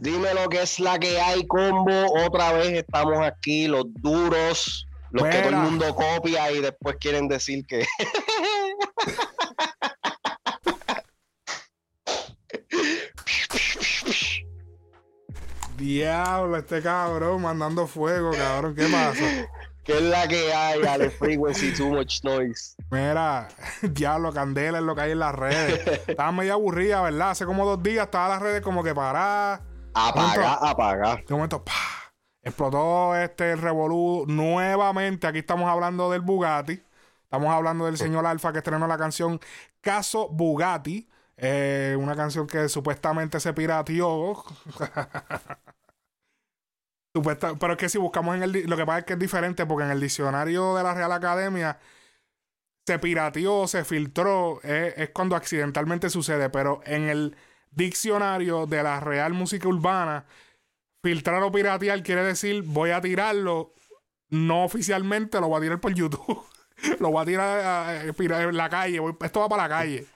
Dime lo que es la que hay, combo. Otra vez estamos aquí, los duros, los que todo el mundo copia y después quieren decir que. Diablo, este cabrón mandando fuego, cabrón. ¿Qué pasa? ¿Qué es la que hay, Ale Frequency Too Much Noise? Mira, diablo, candela es lo que hay en las redes. Estaba medio aburrida, ¿verdad? Hace como dos días estaba las redes como que paradas. Apaga, apaga. De momento, ¡pah! explotó este revolú nuevamente. Aquí estamos hablando del Bugatti. Estamos hablando del señor Alfa que estrenó la canción Caso Bugatti. Eh, una canción que supuestamente se pirateó. pero es que si buscamos en el. Lo que pasa es que es diferente porque en el diccionario de la Real Academia se pirateó, se filtró. es cuando accidentalmente sucede. Pero en el diccionario de la Real Música Urbana, filtrar o piratear quiere decir voy a tirarlo. No oficialmente, lo voy a tirar por YouTube. lo voy a tirar en la calle. esto va para la calle.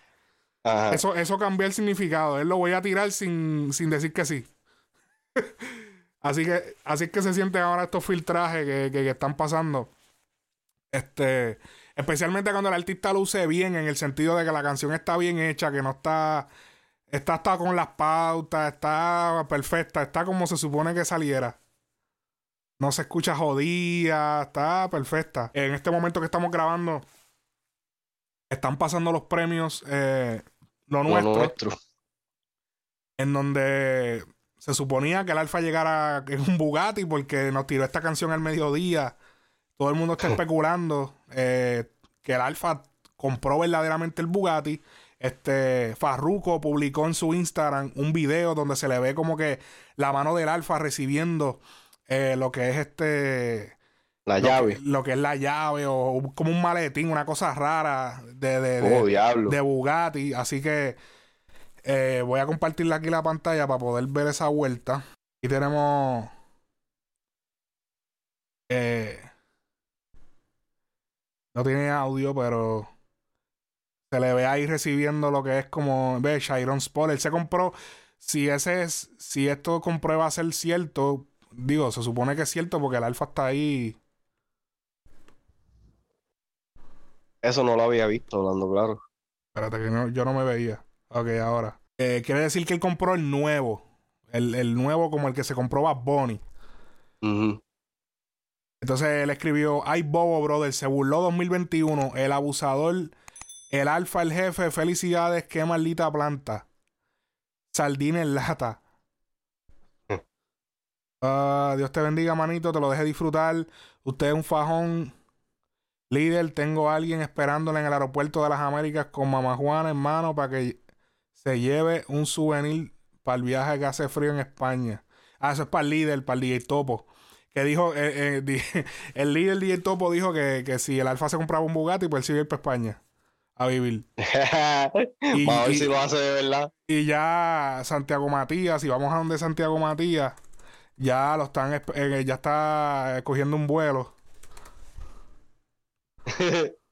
Eso, eso cambia el significado. Él lo voy a tirar sin, sin decir que sí. Así que, así que se sienten ahora estos filtrajes que, están pasando. Este, especialmente cuando el artista luce bien, en el sentido de que la canción está bien hecha, que no está, está, está con las pautas, está perfecta, está como se supone que saliera. No se escucha jodida, está perfecta. En este momento que estamos grabando, están pasando los premios, eh, lo, nuestro, En donde se suponía que el Alfa llegara en un Bugatti porque nos tiró esta canción al mediodía. Todo el mundo está especulando eh, que el Alfa compró verdaderamente el Bugatti. Este Farruko publicó en su Instagram un video donde se le ve como que la mano del Alfa recibiendo eh, lo que es este. La llave. lo que es la llave o como un maletín, una cosa rara de, de, oh, de Bugatti. Así que eh, voy a compartirle aquí la pantalla para poder ver esa vuelta. Y tenemos. Eh, no tiene audio, pero se le ve ahí recibiendo lo que es como. Ve, Chiron. Él se compró. Si ese es. Si esto comprueba ser cierto. Digo, se supone que es cierto porque el alfa está ahí. Eso no lo había visto, hablando claro. Espérate, que yo no me veía. Ok, ahora. Eh, quiere decir que él compró el nuevo. El, nuevo como el que se compró a Bonnie. Entonces él escribió, ay Bobo, brother, se burló 2021, el abusador, el alfa, el jefe, felicidades, qué maldita planta. Sardina en lata. Ah, Dios te bendiga, manito, te lo deje disfrutar. Usted es un fajón. Líder, tengo a alguien esperándole en el aeropuerto de las Américas con mamá Juana, hermano, para que se lleve un souvenir para el viaje que hace frío en España. Ah, eso es para el líder, para el DJ Topo. Que dijo, eh, eh, el líder DJ Topo dijo que, que, si el Alfa se compraba un Bugatti, pues él sigue ir para España a vivir. y, a ver si lo hace de verdad. Y ya Santiago Matías, si vamos a donde Santiago Matías, ya lo están, eh, ya está cogiendo un vuelo.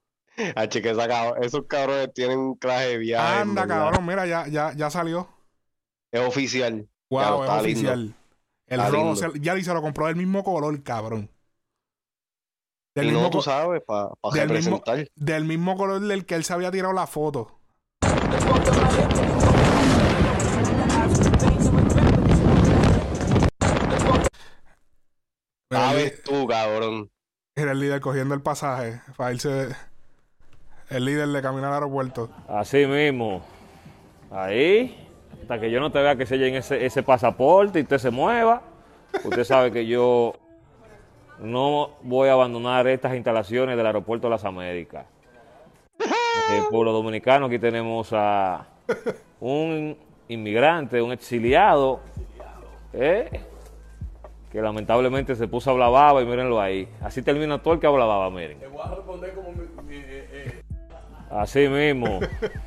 H, que sacado. Esos cabrones tienen un clase de viaje. Anda, cabrón, mira, ya, ya, ya salió. Es oficial. Wow, es oficial. El rojo ya se lo compró del mismo color, cabrón. Del y mismo no, tú sabes, para pa del mismo, del mismo color del que él se había tirado la foto. Sabes tú, cabrón. Era el líder cogiendo el pasaje para irse el líder de caminar al aeropuerto. Así mismo. Ahí. Hasta que yo no te vea que se llene ese, ese pasaporte y usted se mueva. Usted sabe que yo no voy a abandonar estas instalaciones del aeropuerto de las Américas. El pueblo dominicano, aquí tenemos a un inmigrante, un exiliado, ¿eh? que lamentablemente se puso a hablar baba y mírenlo ahí. Así termina todo el que habla baba, miren. Te voy a responder como eh, eh. Así mismo.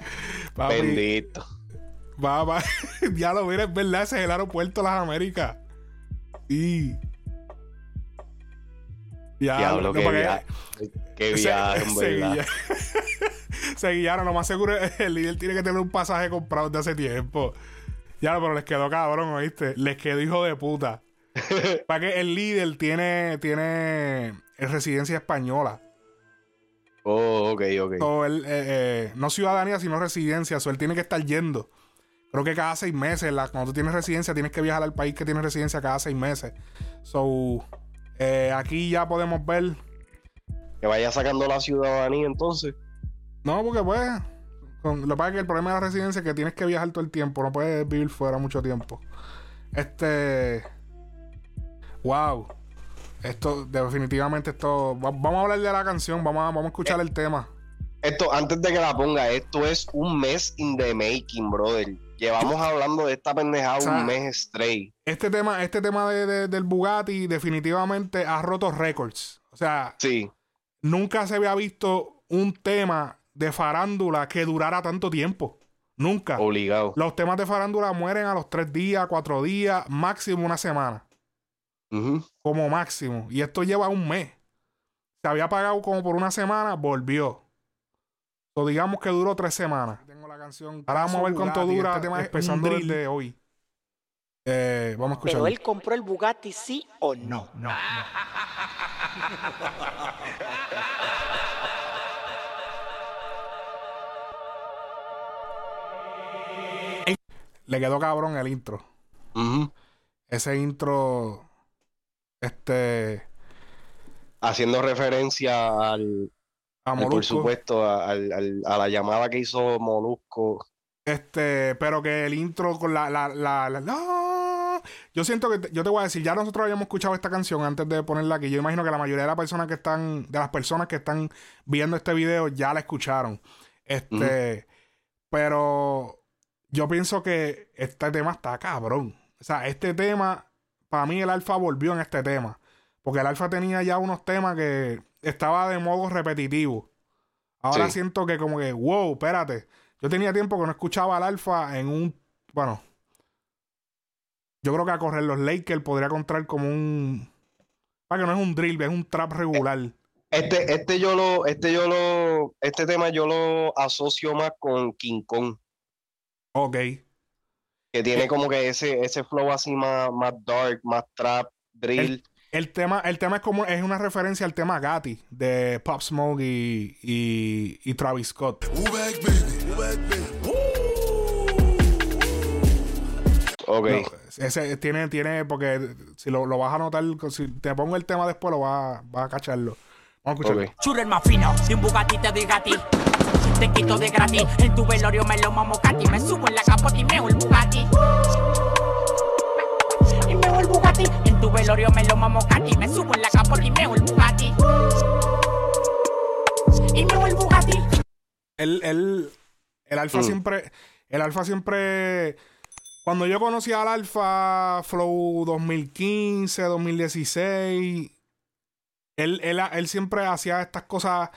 Bendito. Va, va. ya lo miren, verdad, ese es el aeropuerto de las Américas. Y. Ya, Diablo, no, qué, viaje, qué viaje, en verdad. Se guiaron, lo más seguro el líder tiene que tener un pasaje comprado de hace tiempo. Ya, pero les quedó cabrón, ¿oíste? Les quedó hijo de puta. Para que el líder tiene, tiene residencia española. Oh, ok, ok. So, él, eh, eh, no ciudadanía, sino residencia. So, él tiene que estar yendo. Creo que cada seis meses, la- cuando tú tienes residencia, tienes que viajar al país que tiene residencia cada seis meses. So, eh, aquí ya podemos ver. Que vaya sacando la ciudadanía entonces. No, porque pues. con- lo que pasa es que el problema de la residencia es que tienes que viajar todo el tiempo. No puedes vivir fuera mucho tiempo. Este. Wow. Esto, definitivamente, esto. va- Vamos a hablar de la canción. Vamos a, vamos a escuchar el tema. Esto, antes de que la ponga, esto es un mes in the making, brother. Llevamos hablando de esta pendejada O sea, un mes straight. Este tema, este tema de- de- del Bugatti definitivamente ha roto récords. O sea, Sí. nunca se había visto un tema de farándula que durara tanto tiempo. Nunca. Obligado. Los temas de farándula mueren a los tres días, cuatro días, máximo una semana. Como máximo. Y esto lleva un mes. Se había pagado como por una semana, volvió. O digamos que duró tres semanas. Canción. Ahora vamos a ver cuánto Bugatti, dura este tema es empezando drill. desde hoy. Eh, vamos a Pero escucharlo. él compró el Bugatti, sí o no. No, no. Le quedó cabrón el intro. Ese intro. Este. Haciendo referencia al, A al, por supuesto, a, la llamada que hizo Molusco. Este, pero que el intro con la, la, la, la- no. Yo siento que, yo te voy a decir, ya nosotros habíamos escuchado esta canción antes de ponerla aquí. Yo imagino que la mayoría de las personas que están, de las personas que están viendo este video ya la escucharon. Este, pero yo pienso que este tema está cabrón. O sea, este tema, para mí el alfa volvió en este tema. Porque el alfa tenía ya unos temas que estaba de modo repetitivo. Ahora Sí. siento que como que, wow, espérate. Yo tenía tiempo que no escuchaba al alfa en un, bueno, yo creo que a correr los Lakers podría encontrar como un, para que no es un drill, es un trap regular. Este, este yo lo, este yo lo, este tema yo lo asocio más con King Kong, Ok. que tiene como que ese, ese flow así más, más dark, más trap, drill. El tema, el tema es como, es una referencia al tema Gatti de Pop Smoke y, y, y Travis Scott. Ok. No, ese tiene, tiene, porque si lo, lo vas a notar, si te pongo el tema después, lo vas, vas a cacharlo. Vamos a escucharlo. ok. Churro el más fino, de un Bugatti te doy gratis. Te quito de gratis, en tu velorio me lo mamo Cati. Me subo en la capota y meo el Bugatti. Y meo el Bugatti, tu velorio me lo mamo Cati. Me subo en la capota y meo el Bugatti. Y meo el Bugatti. El, el, el alfa Mm. siempre, el alfa siempre, cuando yo conocí al alfa Flow 2015, 2016, él, él, él siempre hacía estas cosas.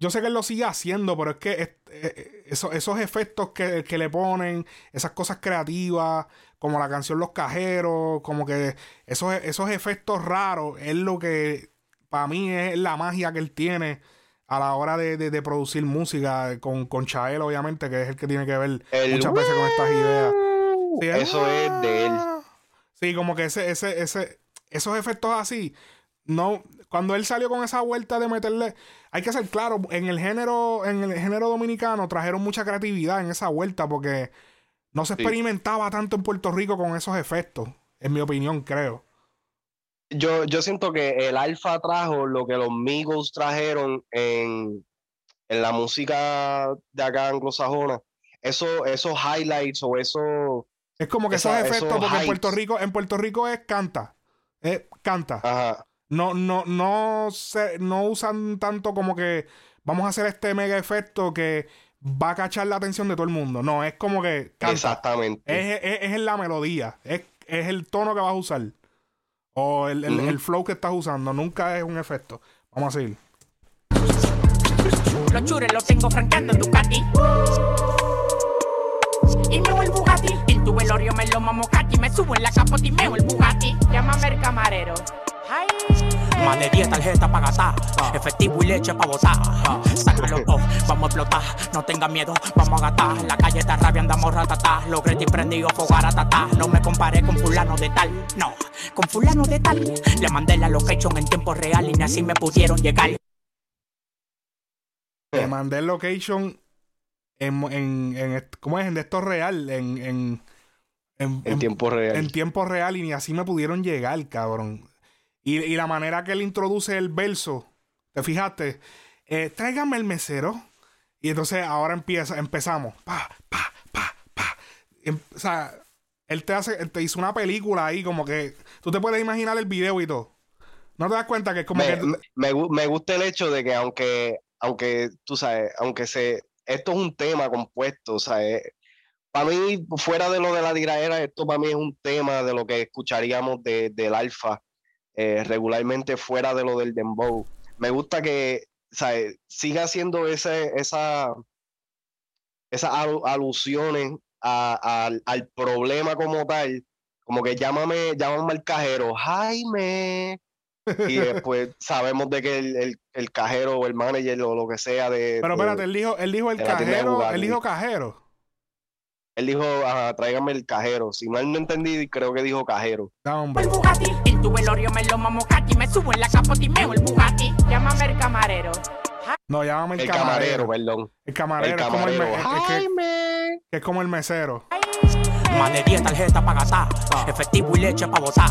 Yo sé que él lo sigue haciendo, pero es que es- eh, esos, esos efectos que, que le ponen, esas cosas creativas, como la canción Los Cajeros, como que esos, esos efectos raros, es lo que para mí es la magia que él tiene a la hora de, de- de producir música con, con Chael, obviamente, que es el que tiene que ver El muchas veces con estas ideas. Sí, Eso es de él. Sí, como que ese, ese, ese, esos efectos así, no, cuando él salió con esa vuelta de meterle, hay que ser claro, en el género, en el género dominicano trajeron mucha creatividad en esa vuelta porque no se Sí. experimentaba tanto en Puerto Rico con esos efectos, en mi opinión, creo. Yo, yo siento que el Alfa trajo lo que los Migos trajeron en, en la música de acá anglosajona. Eso, esos highlights o eso. Es como que Esa- esos efectos, esos porque en Puerto. Rico, en Puerto Rico es canta. Es canta. Ajá. No, no, no se, no usan tanto como que vamos a hacer este mega efecto que va a cachar la atención de todo el mundo. No, es como que canta. Exactamente. Es, es, es en la melodía. Es, es el tono que vas a usar. O el, el- el flow que estás usando. Nunca es un efecto. Vamos a seguir. Los chures los tengo franqueando en Ducati. Y meo el Bugatti. En tu velorio me lo mamo Cati. Me subo en la capota y meo el Bugatti. Llámame el camarero. Ay, Más de 10 tarjetas para gastar, efectivo y leche para botar. Sácalo todo, vamos a explotar, no tenga miedo, vamos a gastar. La calle está rabia, andamos ratatá, los gretis prendidos, fogar tatá. No me comparé con fulano de tal, no, con fulano de tal. Le mandé la location en tiempo real y ni así me pudieron llegar. Le mandé el location en, en, en ¿cómo es? En de esto real, en, en, en, En tiempo real. en tiempo real y ni así me pudieron llegar, cabrón. Y, y la manera que él introduce el verso, ¿te fijaste? Eh, tráigame el mesero. Y entonces ahora empieza, empezamos. Pa, pa, pa, pa. Em- o sea, él te hace, él te hizo una película ahí, como que tú te puedes imaginar el video y todo. ¿No te das cuenta que es como me, que. me- me gu- me gusta el hecho de que aunque, aunque tú sabes, aunque se, esto es un tema compuesto, o sea, eh, para mí, fuera de lo de la tiraera, esto para mí es un tema de lo que escucharíamos de, del alfa eh, regularmente fuera de lo del dembow. Me gusta que, eh, siga haciendo ese, esa, esas alu- alusiones a- al- al problema como tal, como que llámame, llámame al cajero, Jaime, y después sabemos de que el, el- el cajero o el manager o lo que sea de... Pero espérate, él dijo, él dijo el cajero, él dijo cajero. Él dijo, ajá, tráigame el cajero. Si mal no entendí, creo que dijo cajero. Da, hombre. El Bugatti, en tu velorio me lo mamo Katy, me subo en la capota y meo el Bugatti. Llámame el camarero. No, llámame el, El camarero. camarero, perdón. El camarero, El es como el, camarero. me- es- es que- Jaime. que es como el mesero. Más de 10 tarjetas para gastar, efectivo y leche para botar.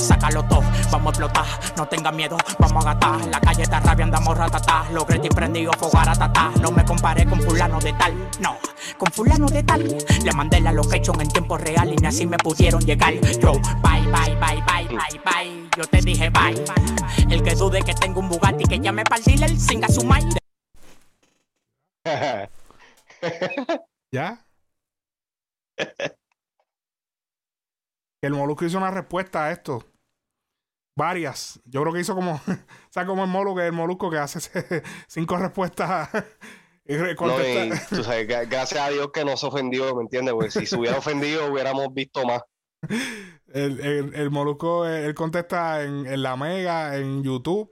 Sácalo todo, vamos a explotar, no tenga miedo, vamos a gastar. La calle está rabia, andamos ratatá, los gretis prendidos, fogar tatá. No me comparé con fulano de tal, no, con fulano de tal. Le mandé la location en tiempo real y ni así me pudieron llegar. Yo, bye, bye, bye, bye, bye, bye. Yo te dije bye. El que dude que tengo un Bugatti que llame para el dealer, singa su mind. ¿Ya? Que el Molusco hizo una respuesta a esto. Varias. Yo creo que hizo como. o sea, como el Molusco, el Molusco que hace cinco respuestas. y No, y, tú sabes, gra- gracias a Dios que no se ofendió, ¿me entiendes? Porque si se hubiera ofendido, hubiéramos visto más. el, el, el Molusco, eh, él contesta en, en la Mega, en YouTube,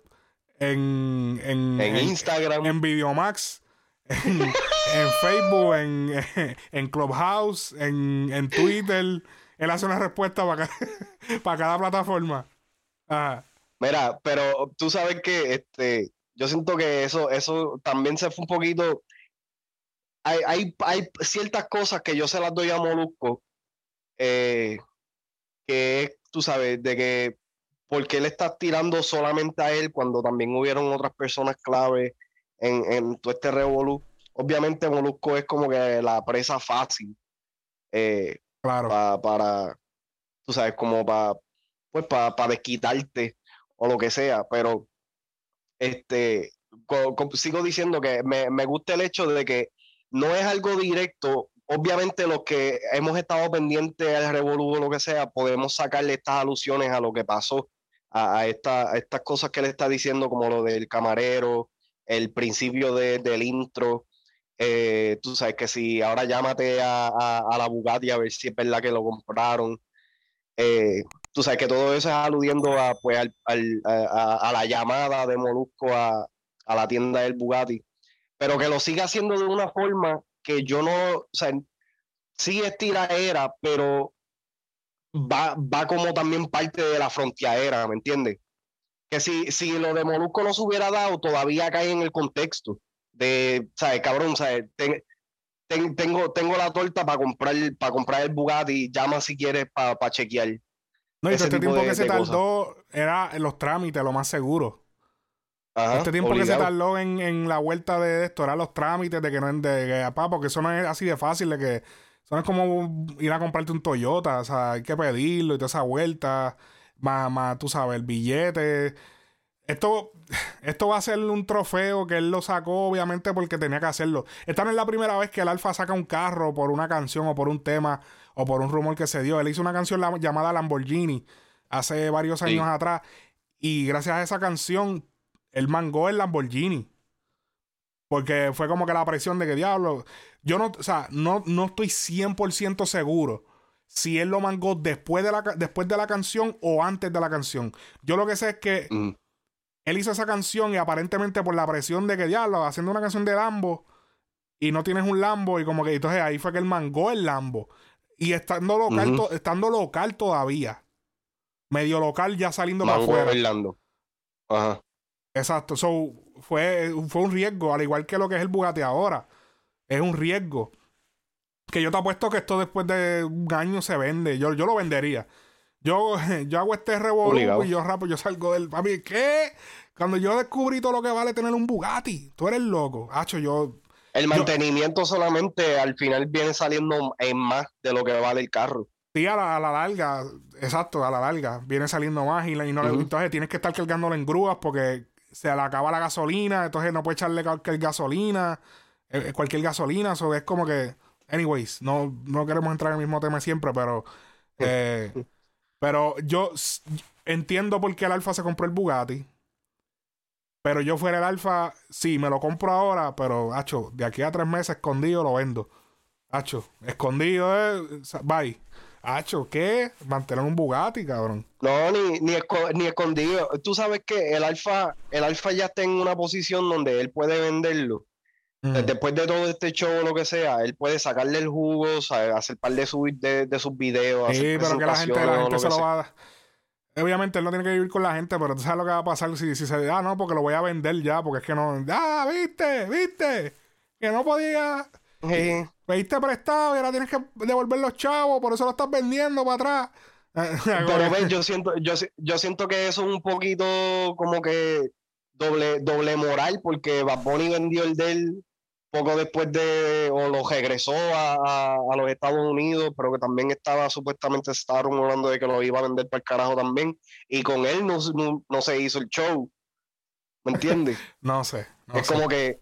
en. En, En Instagram. en Videomax, en, en Facebook, en, en Clubhouse, en, en Twitter. Él hace una respuesta para cada, plataforma. Mira, pero tú sabes que este, yo siento que eso, eso también se fue un poquito. Hay, hay, hay ciertas cosas que yo se las doy a Molusco, eh, que tú sabes, de que por qué le estás tirando solamente a él cuando también hubieron otras personas clave en, en todo este revolú. Obviamente Molusco es como que la presa fácil. eh, Para, tú sabes, como para, pues para desquitarte o lo que sea, pero este, sigo diciendo que me, me gusta el hecho de que no es algo directo. Obviamente los que hemos estado pendientes al revolú o lo que sea, podemos sacarle estas alusiones a lo que pasó, a, a esta- a estas cosas que él está diciendo, como lo del camarero, el principio de- del intro, eh, tú sabes que si ahora llámate a, a- la Bugatti a ver si es verdad que lo compraron. Eh, tú sabes que todo eso es aludiendo a, pues, al- al- a la llamada de Molusco a, a la tienda del Bugatti, pero que lo siga haciendo de una forma que yo no, o sea, sí es tiraera, pero va, va como también parte de la frontiera, ¿me entiendes? Que si, si lo de Molusco no se hubiera dado, todavía cae en el contexto de, ¿sabes? Cabrón, ¿sabes? Ten- ten- tengo, tengo la torta para comprar, para comprar el Bugatti, llama si quieres para chequear. No, y todo ese este tiempo de- que se cosas. tardó era en los trámites, lo más seguro. Ajá, este tiempo que se tardó en, en la vuelta de esto eran los trámites de que no es de que, apá, porque eso no es así de fácil, de que eso no es como ir a comprarte un Toyota, o sea, hay que pedirlo y toda esa vuelta, más, más, tú sabes, el billete. Esto, esto va a ser un trofeo que él lo sacó, obviamente, porque tenía que hacerlo. Esta no es la primera vez que el Alfa saca un carro por una canción o por un tema o por un rumor que se dio. Él hizo una canción la- llamada Lamborghini hace varios años Sí. atrás. Y gracias a esa canción, él mangó el Lamborghini. Porque fue como que la presión de que diablo. Yo no, o sea, no, no estoy 100% seguro si él lo mangó después de, la, después de la canción o antes de la canción. Yo lo que sé es que Mm, él hizo esa canción y aparentemente por la presión de que diablo, haciendo una canción de Lambo y no tienes un Lambo y como que entonces ahí fue que él mangó el Lambo. Y estando local, to- estando local todavía. Medio local ya saliendo para Mango afuera. Orlando. Ajá. Exacto. So, fue, fue un riesgo, al igual que lo que es el Bugatti ahora. Es un riesgo. Que yo te apuesto que esto después de un año se vende. Yo, yo lo vendería. Yo, yo hago este revolú y yo rapo, yo salgo del. Papi, ¿qué? Cuando yo descubrí todo lo que vale tener un Bugatti, tú eres loco. Hacho, yo. El mantenimiento solamente al final viene saliendo en más de lo que vale el carro. Sí, a la, a la larga, exacto, a la larga, viene saliendo más y, la- y no le- entonces tienes que estar cargándolo en grúas porque se le acaba la gasolina, entonces no puedes echarle cualquier gasolina, eh, eh, cualquier gasolina, eso es como que, anyways, no, no queremos entrar en el mismo tema siempre, pero, eh, pero yo entiendo por qué el Alfa se compró el Bugatti, pero yo fuera el Alfa, sí, me lo compro ahora, pero, hacho, de aquí a tres meses escondido lo vendo. Hacho, escondido, eh, bye. Hacho, ¿qué? Mantener un Bugatti, cabrón. No, ni, ni, esco- ni escondido. Tú sabes que el alfa, el alfa ya está en una posición donde él puede venderlo. Mm. Después de todo este show o lo que sea, él puede sacarle el jugo, sabe, hacer par de, su- de, de sus videos, Sí, hacer pero que la gente, la presentaciones o gente lo se lo va a dar. Obviamente él no tiene que vivir con la gente, pero tú sabes lo que va a pasar si, si se ah, no, porque lo voy a vender ya, porque es que no, ah, viste, viste, que no podía, Sí. pediste prestado y ahora tienes que devolver los chavos, por eso lo estás vendiendo para atrás. Pero ves, yo siento, yo, yo siento que eso es un poquito como que doble, doble moral, porque Bad Bunny vendió el de él poco después de, o lo regresó a, a- a los Estados Unidos, pero que también estaba supuestamente, estaba rumorando de que lo iba a vender para el carajo también, y con él no, se- no, no se hizo el show. ¿Me entiendes? no sé, no es sé. como que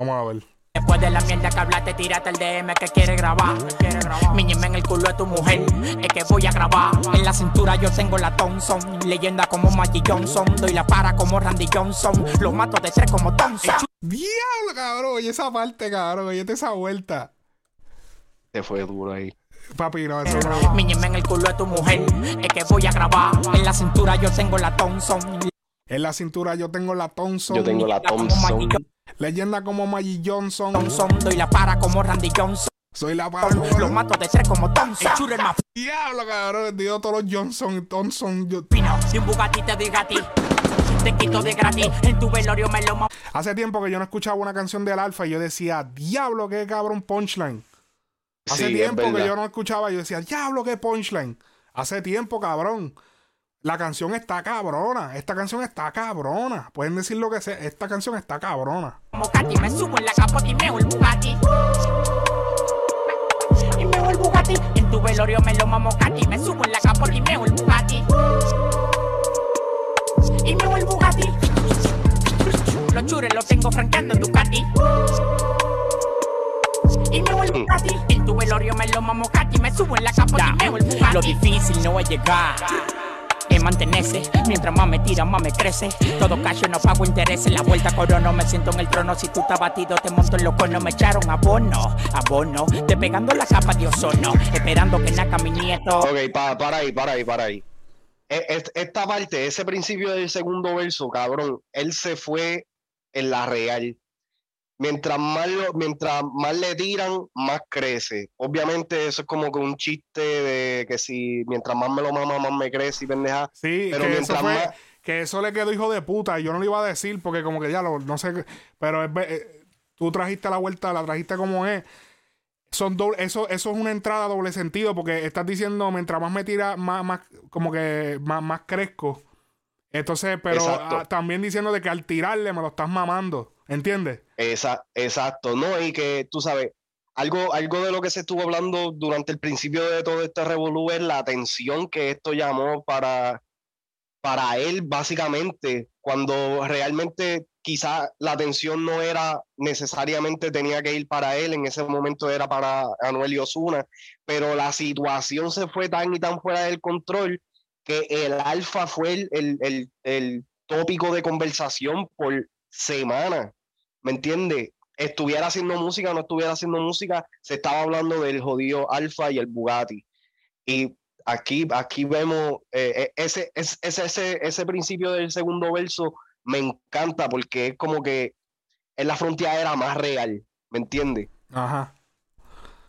Vamos a ver. Después de la mierda que hablaste, tírate el DM que quiere grabar. Miñeme en el culo de tu mujer, es que voy a grabar. En la cintura yo tengo la Thompson, leyenda como Magic Johnson. Doy la para como Randy Johnson, lo mato de tres como Thompson. Diablo, cabrón, oye esa parte, cabrón, oye esa vuelta. se fue duro ahí. Papi, no, eso no. Miñeme en el culo de tu mujer, es que voy a grabar. En la cintura yo tengo la Thompson, En la cintura yo tengo la Thompson. Yo tengo la Thompson. Leyenda como Maggie Johnson. Johnson. Doy la para como Randy Johnson, Soy la para. lo mato de tres como Thompson. El el más Diablo, cabrón. Digo todos los Johnson y Thompson. Yo- de un Bugatti te gratis. Te quito de gratis, en tu velorio me lo. Hace tiempo que yo no escuchaba una canción del Alfa y yo decía, diablo, qué cabrón punchline. Hace Sí, es tiempo que yo no escuchaba y yo decía, diablo, qué punchline. Hace tiempo, cabrón. La canción está cabrona. Esta canción está cabrona. Pueden decir lo que sea. Esta canción está cabrona. como Katy, me subo en la capota y meo el Bugatti. Y meo el Bugatti. En tu velorio me lo mamo Katy, me subo en la capota y meo el Bugatti. Y meo el Bugatti. Los chures los tengo franqueando en Ducati. Y meo el Bugatti. En tu velorio me lo mamo Katy, me subo en la capota y meo el Bugatti. Lo difícil no es llegar mantenerse. Mientras más me tira, más me crece. Todo callo, no pago intereses. La vuelta corono, me siento en el trono. Si tú estás batido, te monto en los cuernos. Me echaron abono, abono. Despegando la capa de ozono. Esperando que naca mi nieto. Ok, pa- para ahí, para ahí, para ahí. E- es- Esta parte, ese principio del segundo verso, cabrón, él se fue en la real. Mientras más, lo- mientras más le tiran, más crece. Obviamente eso es como que un chiste de que si mientras más me lo mama, más me crece y pendeja. Sí, Pero que eso mientras fue. más- Que eso le quedó hijo de puta. Y yo no lo iba a decir porque, como que ya lo. No sé. Pero es, eh, tú trajiste la vuelta, la trajiste como es. Son doble, eso, eso es una entrada a doble sentido porque estás diciendo mientras más me tira, más, más como que más, más crezco. Entonces, pero ah, también diciendo de que al tirarle me lo estás mamando. ¿Entiendes? Exacto, ¿no? Y que tú sabes, algo, algo de lo que se estuvo hablando durante el principio de todo este revolú es la atención que esto llamó para, para él, básicamente, cuando realmente quizá la atención no era necesariamente tenía que ir para él, en ese momento era para Anuel y Osuna, pero la situación se fue tan y tan fuera del control que el alfa fue el, el, el, el tópico de conversación por semanas. ¿Me entiendes? Estuviera haciendo música o no estuviera haciendo música, se estaba hablando del jodido Alfa y el Bugatti. Y aquí, aquí vemos eh, eh, ese, ese, ese, ese principio del segundo verso me encanta porque es como que es la frontera era más real, ¿me entiendes? Ajá.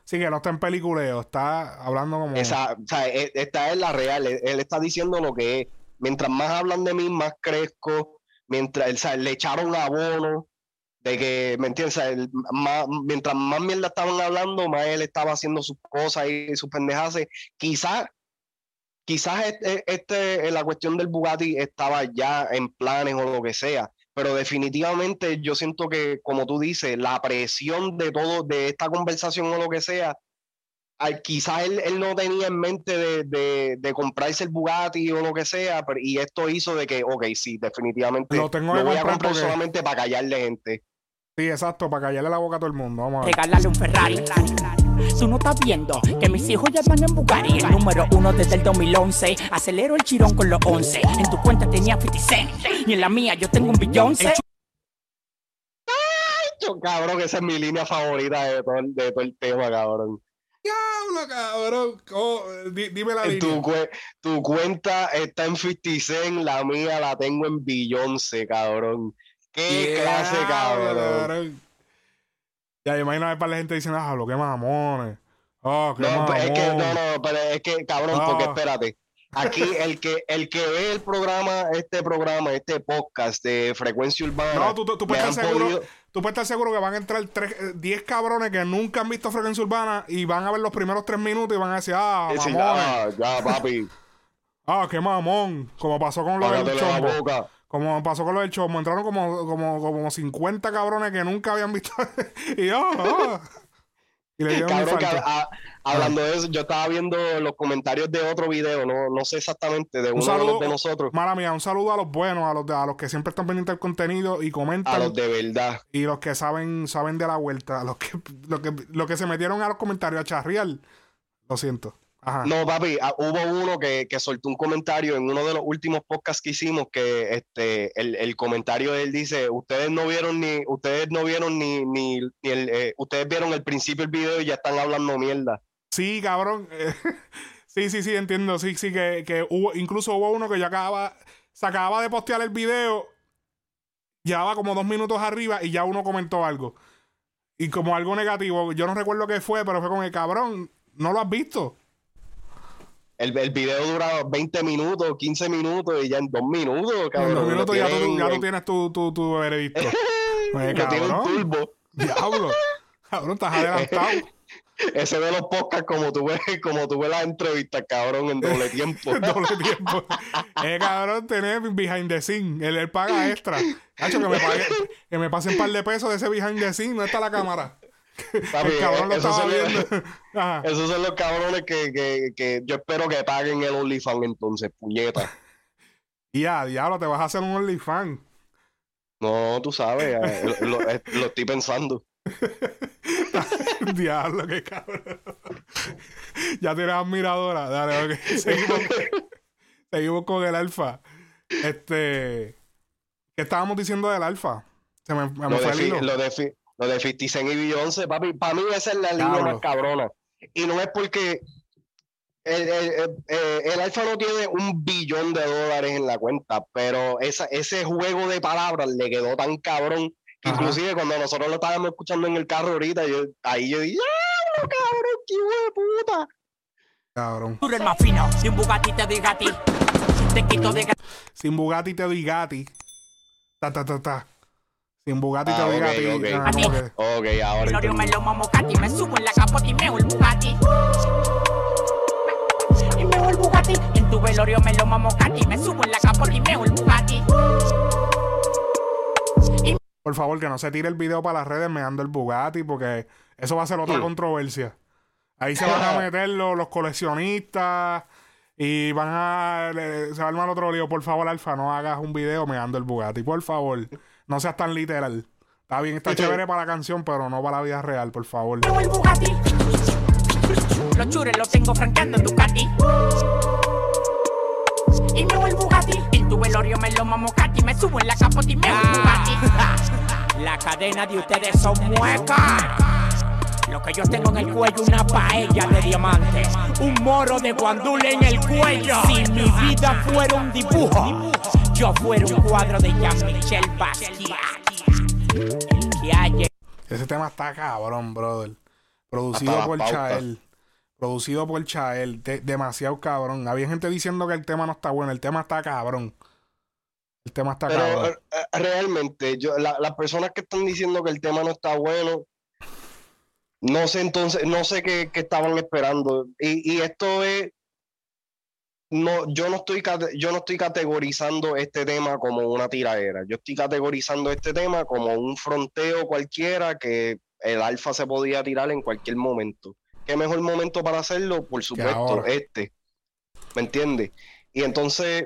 Sí, que no está en peliculeo, está hablando como. Esa, o sea, e- esta es la real. Él, él está diciendo lo que es. Mientras más hablan de mí, más crezco. Mientras o sea, le echaron abono de que, ¿me entiendes? El- más- mientras más mierda estaban hablando, más él estaba haciendo sus cosas y sus pendejas. Quizás, quizás este, este, la cuestión del Bugatti estaba ya en planes o lo que sea. Pero definitivamente yo siento que, como tú dices, la presión de todo, de esta conversación o lo que sea, quizás él, él no tenía en mente de, de- de comprarse el Bugatti o lo que sea, pero, y esto hizo de que, ok, sí, definitivamente Lo tengo que voy a comprar comprar porque- solamente para callarle gente. Sí, exacto, para callarle la boca a todo el mundo. Vamos a ver. regalarle un Ferrari. Tú no estás viendo que mis hijos ya van en Bugatti. El número uno desde el 2011. Acelero el chirón con los 11. En tu cuenta tenía 50 cent. Y en la mía yo tengo un billón. Yo, cabrón, esa es mi línea favorita de todo, el- de todo el tema, cabrón. Diablo, cabrón. Oh, di- dime la Tu, línea. cue- tu cuenta está en 50 Cent, la mía la tengo en Beyoncé, cabrón. Qué clase, cabrón. Ya, imagino para la gente diciendo, ah, lo que mamones. Oh, qué No, pues, es que, no, no, pero es que, cabrón, porque Ah. espérate. Aquí el que, el que ve el programa, este programa, este podcast de frecuencia urbana. No, tú, puedes estar seguro, podido- tú puedes estar seguro que van a entrar tres, eh, 10 cabrones que nunca han visto Frecuencia Urbana y van a ver los primeros tres minutos y van a decir, ah, mamones. ya, papi, Ah, qué mamón. Como pasó con lo del págatelo la chombo. boca. Como pasó con lo del chombo. Entraron como, como, como 50 cabrones que nunca habían visto. y yo, ah. Y le Cabrón, que a- a- hablando de eso, yo estaba viendo los comentarios de otro video, no, no sé exactamente, de Un uno de saludo, los de nosotros, mala mía, un saludo a los buenos, a los, de- a los que siempre están pendientes del contenido y comentan. a los de verdad. Y los que saben, saben de la vuelta, los que, los que, los que se metieron a los comentarios a charrear, lo siento. Ajá. No, papi, ah, hubo uno que, que soltó un comentario en uno de los últimos podcasts que hicimos que este el, el comentario de él dice, ustedes no vieron ni, ustedes no vieron ni, ni, ni el, eh, ustedes vieron el principio del video y ya están hablando mierda. Sí, cabrón. eh, sí, sí, sí, entiendo. Sí, sí, que, que hubo, incluso hubo uno que ya acababa, se acababa de postear el video, llevaba como dos minutos arriba y ya uno comentó algo. Y como algo negativo, yo no recuerdo qué fue, pero fue como el cabrón, no lo has visto. El, el video dura 20 minutos, 15 minutos y ya en dos minutos, En cabrón. minutos ya tú, tienen tú en- tienes tu, tu, tu veredicto. Oye, lo tienen cabrón. turbo. Diablo. Cabrón, estás adelantado. Ese de los podcasts como tú ves, como tú ves las entrevistas, cabrón, en doble tiempo. doble tiempo. Eh, cabrón, tener behind the scene. Él, él paga extra. Hacho, que me, pague, que me pasen un par de pesos de ese behind the scene. No está la cámara. Papi, el cabrón lo esos son los- viendo. Ajá. Esos son los cabrones que, que, que yo espero que paguen el OnlyFans entonces, puñeta. Y ya, diablo, te vas a hacer un OnlyFans. No, tú sabes, eh, lo, lo- eh, lo estoy pensando. diablo, qué cabrón. ya tienes admiradora. Dale, ok. Seguimos, seguimos con el alfa. Este. ¿Qué estábamos diciendo del alfa? Se me, me Lo fue de, el hilo. lo, de, fi- lo de 50 Cent y Beyoncé, papi, para mí esa es la línea más cabrona. Y no es porque el, el, el- eh, el Alfa no tiene un billón de dólares en la cuenta, pero esa, ese juego de palabras le quedó tan cabrón. que. Inclusive cuando nosotros lo estábamos escuchando en el carro ahorita, yo, ahí yo dije, ¡Diablo, cabrón, qué hijo de puta! Cabrón. Tú eres más fino. Si un Bugatti te doy gati. Te quito de. Sin Bugatti te doy gati. Ta, ta, ta, ta. Sin Bugatti te Ah, doy ok, gati. ok. Ah, como que- Ok, ahora Velorio me lo mamo Cati. Me subo en la capota y meo el Bugatti. Y meo el Bugatti. En tu velorio me lo mamo Cati. Me subo en la capota y meo el Bugatti. Por favor, que no se tire el video para las redes meando el Bugatti, porque eso va a ser otra controversia. Ahí se van a meter los, los coleccionistas y van a. le- se va a armar otro lío. Por favor, Alfa, no hagas un video meando el Bugatti. Por favor, no seas tan literal. Está bien, está chévere para la canción, pero no para la vida real, por favor. Meo el Bugatti. Los chures los tengo franqueando en Ducati. Y meo el Bugatti. En tu velorio me lo mamo Cati. Me subo en la capota y meo el Bugatti. La cadena de ustedes son muecas. Lo que yo tengo en el cuello, una paella de diamantes. Un moro de guandule en el cuello. Si mi vida fuera un dibujo, yo fuera un cuadro de Jean-Michel Basquiat. El que haya Ese tema está cabrón, brother. Producido por pautas. Chael. Producido por Chael. De- demasiado cabrón. Había gente diciendo que el tema no está bueno. El tema está cabrón. El tema está Pero cabrón. eh, eh, realmente, yo, la- las personas que están diciendo que el tema no está bueno, no sé entonces, no sé qué, qué estaban esperando. Y, y esto es, no, yo no estoy yo no estoy categorizando este tema como una tiradera. Yo estoy categorizando este tema como un fronteo cualquiera que el alfa se podía tirar en cualquier momento. ¿Qué mejor momento para hacerlo? Por supuesto, este. ¿Me entiendes? Y entonces,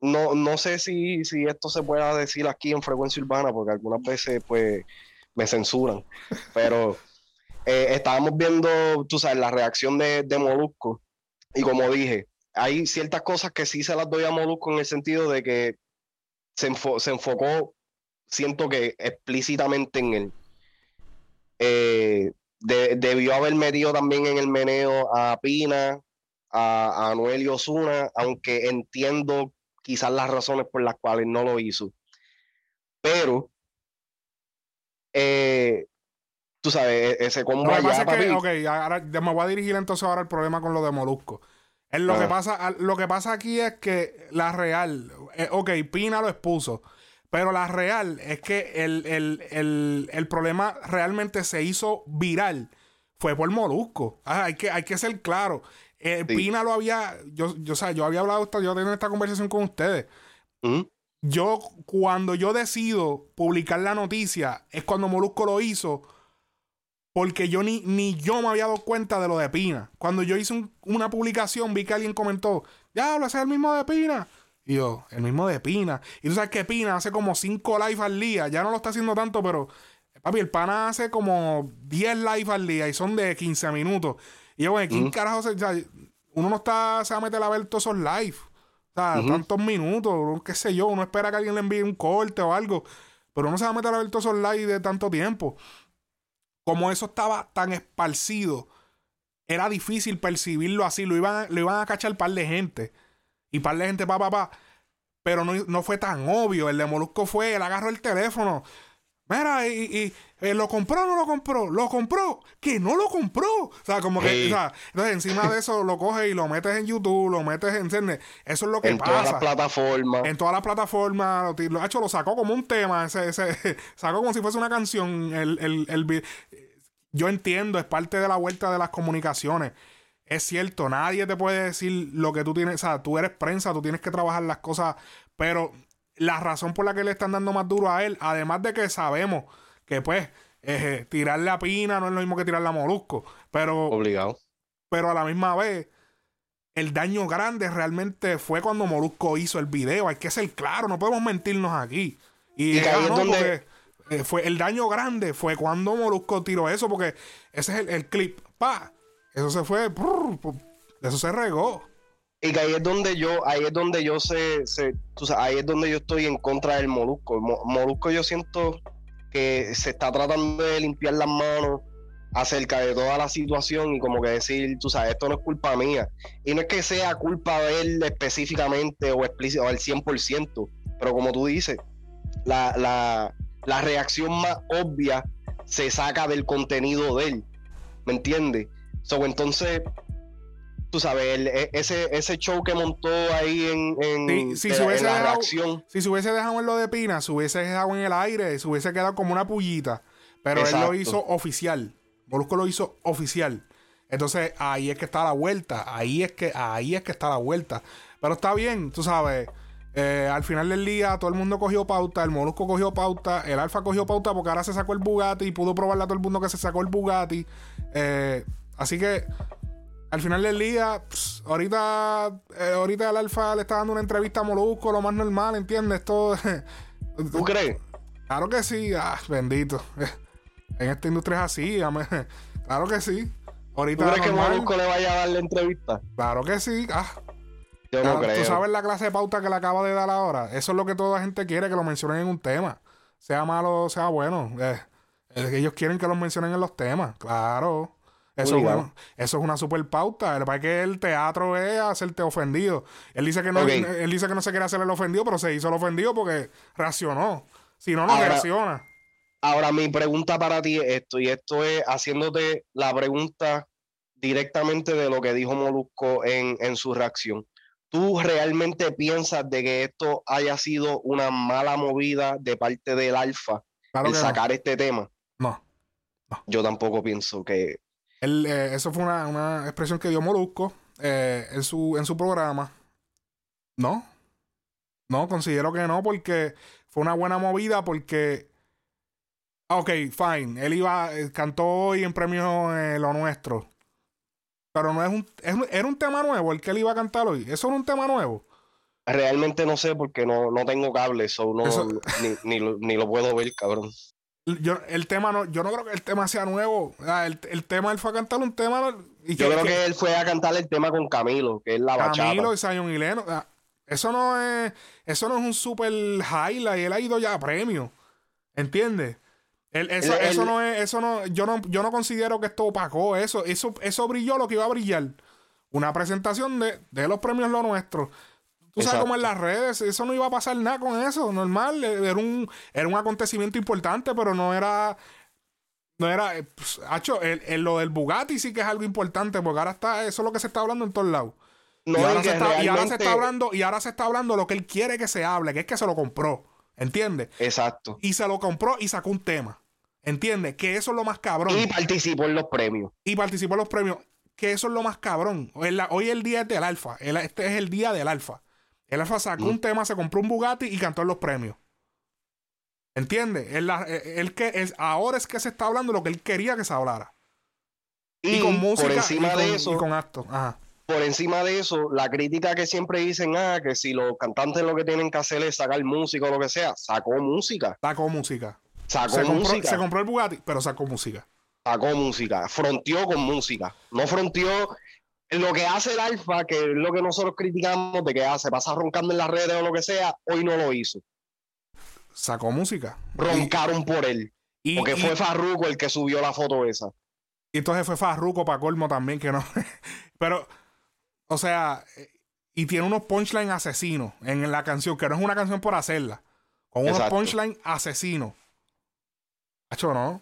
no, no sé si, si esto se pueda decir aquí en frecuencia urbana, porque algunas veces pues me censuran. Pero eh, estábamos viendo, tú sabes, la reacción de, de Molusco. Y como dije, hay ciertas cosas que sí se las doy a Molusco en el sentido de que se, enfo- se enfocó, siento que explícitamente en él. Eh, de- debió haber metido también en el meneo a Pina, a, a Anuel y Osuna, aunque entiendo quizás las razones por las cuales no lo hizo. Pero, eh, tú sabes, e- ese combo allá, es que, ok, ahora me voy a dirigir entonces ahora al problema con lo de Molusco. Es lo, que pasa, lo que pasa aquí es que la real, eh, ok, Pina lo expuso, pero la real es que el, el- el- el problema realmente se hizo viral. Fue por Molusco. Ah, hay, que, hay que ser claro. Eh, Sí. Pina lo había, yo, yo, o sea, yo había hablado, esta- yo tenía esta conversación con ustedes. Yo, cuando yo decido publicar la noticia, es cuando Molusco lo hizo, porque yo ni, ni yo me había dado cuenta de lo de Pina. Cuando yo hice un- una publicación, vi que alguien comentó, diablo, ese es el mismo de Pina. Y yo, el mismo de Pina. Y tú sabes que Pina hace como 5 live al día. Ya no lo está haciendo tanto, pero, papi, el pana hace como 10 live al día y son de 15 minutos. Y yo, güey, ¿quién Ujú. carajo se.? o sea, uno no está, se va a meter a ver todos esos live. O sea, tantos minutos, qué sé yo, uno espera que alguien le envíe un corte o algo. Pero uno se va a meter a ver todos esos live de tanto tiempo. Como eso estaba tan esparcido, era difícil percibirlo así. Lo iban, a- lo iban a cachar par de gente. Y par de gente, pa, pa, pa. Pero no, no fue tan obvio. El de Molusco fue, él agarró el teléfono. Mira, y, y- eh, lo compró o no lo compró. Lo compró. Que no lo compró. O sea, como que, Sí. o sea, entonces encima de eso lo coges y lo metes en YouTube, lo metes en ¿entiendes? Eso es lo que en todas pasa. las plataformas. En todas las plataformas, lo, lo hecho, lo sacó como un tema, ese, ese, sacó como si fuese una canción. El, el, el yo entiendo, es parte de la vuelta de las comunicaciones. Es cierto, nadie te puede decir lo que tú tienes, o sea, tú eres prensa, tú tienes que trabajar las cosas, pero la razón por la que le están dando más duro a él, además de que sabemos que pues eh, tirarle a Pina no es lo mismo que tirarle a Molusco, pero Obligado. pero a la misma vez, el daño grande realmente fue cuando Molusco hizo el video. Hay que ser claro, no podemos mentirnos aquí. Y, Y no, donde- porque, eh, fue el daño grande fue cuando Molusco tiró eso, porque ese es el, el clip. Pa, eso se fue, brr, eso se regó. Y que ahí es donde yo, ahí es donde yo sé, sé- tú sabes, ahí es donde yo estoy en contra del Molusco. Mo- Molusco yo siento que se está tratando de limpiar las manos acerca de toda la situación y como que decir, tú sabes, esto no es culpa mía. Y no es que sea culpa de él específicamente o explícito o al 100%, pero como tú dices, la, la, la reacción más obvia se saca del contenido de él. ¿Me entiendes? So, entonces, tú sabes, el- e- ese, ese show que montó ahí en, en, Sí, si de se la- hubiese en la dejado- reacción, Si se hubiese dejado en lo de Pina, se hubiese dejado en el aire, se hubiese quedado como una pullita. Pero él lo hizo oficial. Molusco lo hizo oficial. Entonces ahí es que está la vuelta. Ahí es que, ahí es que está la vuelta. Pero está bien, tú sabes. eh, al final del día todo el mundo cogió pauta, el Molusco cogió pauta, el Alfa cogió pauta porque ahora se sacó el Bugatti y pudo probarle a todo el mundo que se sacó el Bugatti. Eh, así que al final del día, pss, ahorita, eh, ahorita el Alfa le está dando una entrevista a Molusco, lo más normal, ¿entiendes? Esto, ¿tú crees? claro que sí, ah, bendito. En esta industria es así, claro que sí. ¿Tú Ahorita crees que normal, Molusco le vaya a dar la entrevista? claro que sí. Ah, Yo ah, no creo. Tú sabes la clase de pauta que le acaba de dar ahora. Eso es lo que toda la gente quiere, que lo mencionen en un tema. Sea malo, sea bueno. Eh, que ellos quieren que los mencionen en los temas, claro. Eso, es una, eso es una super pauta. El es que el teatro es hacerte ofendido. Él dice que no, él dice que no se quiere hacer el ofendido, pero se hizo el ofendido porque reaccionó. Si no, no Ahora- reacciona. Ahora, mi pregunta para ti es esto, y esto es haciéndote la pregunta directamente de lo que dijo Molusco en, en su reacción. ¿Tú realmente piensas de que esto haya sido una mala movida de parte del Alfa Claro el no. sacar este tema? No. Yo tampoco pienso que... Él, eh, eso fue una, una expresión que dio Molusco eh, en, su, en su programa. No. No, considero que no, porque fue una buena movida, porque. Ah, Ok, fine. Él iba, eh, cantó hoy en premio eh, Lo Nuestro. Pero no es un, es Era un tema nuevo el que él iba a cantar hoy. Eso era un tema nuevo. Realmente no sé porque no, no tengo cable, so no, Eso- ni, ni lo, ni lo puedo ver, cabrón. Yo, el tema no, yo no creo que el tema sea nuevo. Ah, el, el tema, él fue a cantar un tema. Y Yo creo que él fue a cantar el tema con Camilo, que es la bachata. Camilo y Zion y Leno. ah, Eso no es, eso no es un super highlight. Él ha ido ya a premio. ¿Entiendes? Eso, eso no es, eso no, yo no, yo no considero que esto opacó eso. Eso, eso brilló lo que iba a brillar. Una presentación de, de los premios lo nuestro. Tú sabes cómo en las redes, eso no iba a pasar nada con eso, normal. Era un, era un acontecimiento importante, pero no era. No era. eh, pues, hacho, el- el- lo del Bugatti sí que es algo importante, porque ahora está. Eso es lo que se está hablando en todos lados. No, y, y ahora se está, y ahora se realmente- está hablando, y ahora se está hablando lo que él quiere que se hable, que es que se lo compró. ¿Entiendes? Exacto. Y se lo compró y sacó un tema. ¿Entiendes? Que eso es lo más cabrón. Y Y, participó en los premios. participó en los premios. Que eso es lo más cabrón. Hoy, el día es del alfa. Este es el día del alfa. El alfa sacó Mm. un tema, se compró un Bugatti y cantó en los premios. ¿Entiendes? Él, eh, él que es, ahora es que se está hablando lo que él quería que se hablara. Y, Y, con música por encima y con, de eso, y con actos. Ajá. por encima de eso, la crítica que siempre dicen, ah, que si los cantantes lo que tienen que hacer es sacar música o lo que sea, sacó música, Sacó música. sacó Se compró, música, se compró el Bugatti, pero sacó música. sacó música, fronteó con música, no fronteó lo que hace el alfa, que es lo que nosotros criticamos de que hace, pasa roncando en las redes o lo que sea, hoy no lo hizo, Sacó música. roncaron por él, Y, porque y- fue Farruko el que subió la foto esa. y entonces fue Farruko para colmo también, que no. pero, o sea, y tiene unos punchlines asesinos en la canción, que no es una canción por hacerla. Con unos punchlines asesinos. Hacho, ¿no?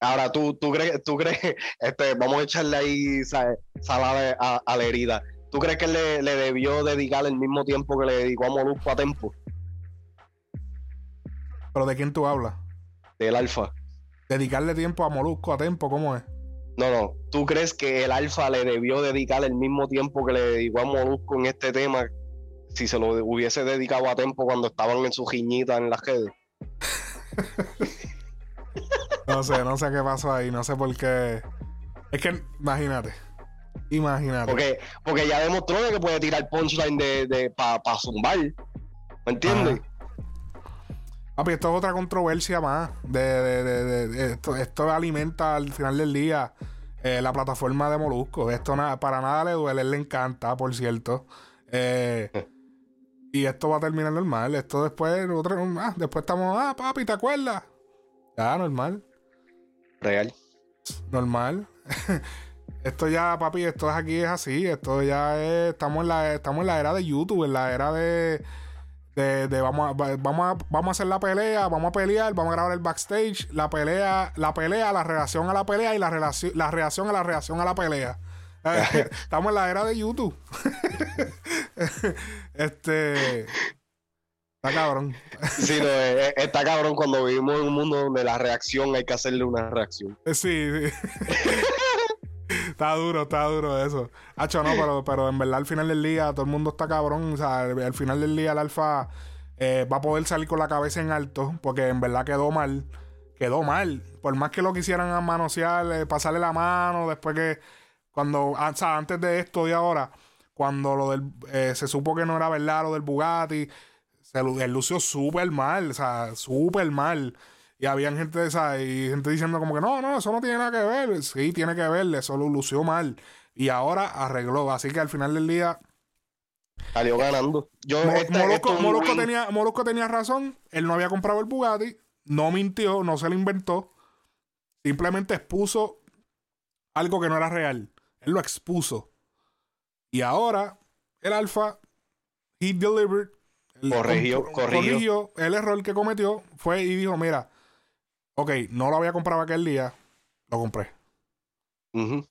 Ahora, tú, tú crees, tú crees, este, vamos a echarle ahí sa- salada a, a la herida. ¿Tú crees que le, le debió dedicar el mismo tiempo que le dedicó a Molusco a Tempo, Pero ¿de quién tú hablas? del Alfa? Dedicarle tiempo a Molusco, a Tempo, ¿cómo es? No, no. ¿Tú crees que el Alfa le debió dedicar el mismo tiempo que le dedicó a Molusco en este tema si se lo hubiese dedicado a Tempo cuando estaban en su jiñita en las redes? No sé, no sé qué pasó ahí, no sé por qué. Es que, imagínate. Imagínate. Porque, porque ya demostró de que puede tirar punchline de, de para zumbar. ¿Me entiendes? Papi, esto es otra controversia más. De, de- de- de- de- esto, esto alimenta al final del día eh, la plataforma de Molusco. Esto nada, para nada le duele, él le encanta, por cierto. Eh, y esto va a terminar normal. Esto después, otro- ah, después estamos, ah, papi, ¿te acuerdas? Ya, normal. Real. Normal. esto ya, papi, esto es aquí es así. Esto ya es. Estamos en la, estamos en la era de YouTube, en la era de. De, vamos, a, va- vamos, vamos a hacer la pelea, vamos a pelear, vamos a grabar el backstage, la pelea, la pelea, la reacción a la pelea y la, relación, la reacción a la reacción a la pelea. Estamos en la era de YouTube. este. Está cabrón. Sí, no, eh, eh, está cabrón cuando vivimos en un mundo donde la reacción hay que hacerle una reacción. Eh, Sí, sí. está duro, está duro eso. Hacho, no, pero, pero en verdad al final del día todo el mundo está cabrón. O sea, al al final del día el alfa eh, va a poder salir con la cabeza en alto porque en verdad quedó mal. Quedó mal. Por más que lo quisieran manosear, eh, pasarle la mano, después que cuando, ah, o sea, antes de esto y ahora, cuando lo del, eh, se supo que no era verdad lo del Bugatti, se, él lució súper mal, o sea, súper mal. Y habían gente, o sea, y gente diciendo como que no, no, eso no tiene nada que ver. Sí, tiene que ver, eso lo lució mal. Y ahora arregló. Así que al final del día, Salió ganando. Yo, este- Molusco, Molusco tenía, Molusco tenía razón. Él no había comprado el Bugatti. no mintió, no se lo inventó. Simplemente expuso algo que no era real. Él lo expuso. Y ahora el alfa, he delivered. Corrigió, corrigió. el error que cometió. Fue y dijo, mira, ok, no lo había comprado aquel día, lo compré. Ujú.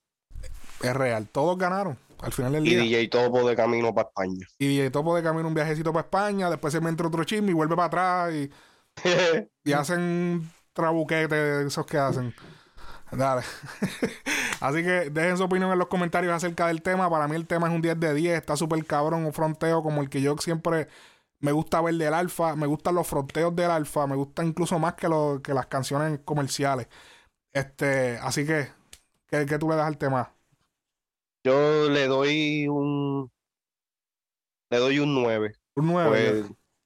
Es real. Todos ganaron al final del Y día. DJ Topo de camino para España. Y DJ Topo de camino un viajecito para España, después se me entra otro chisme y vuelve para atrás y, y hacen un trabuquete de esos que hacen. Dale. Así que dejen su opinión en los comentarios acerca del tema. Para mí el tema es un 10 de 10. Está súper cabrón, un fronteo como el que yo siempre me gusta ver del alfa. Me gustan los fronteos del alfa. Me gusta incluso más que, lo, que las canciones comerciales. Este, así que, ¿qué, qué tú le das al tema? Yo le doy un. Le doy un 9. Un 9. Pues,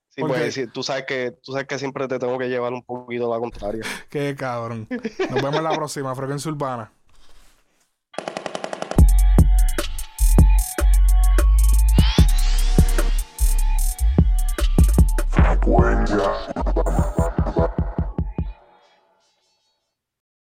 sí, ¿Por pues, sí, tú sabes que tú sabes que siempre te tengo que llevar un poquito a la contraria. Qué cabrón. Nos vemos en la próxima. Frecuencia Urbana. Thank.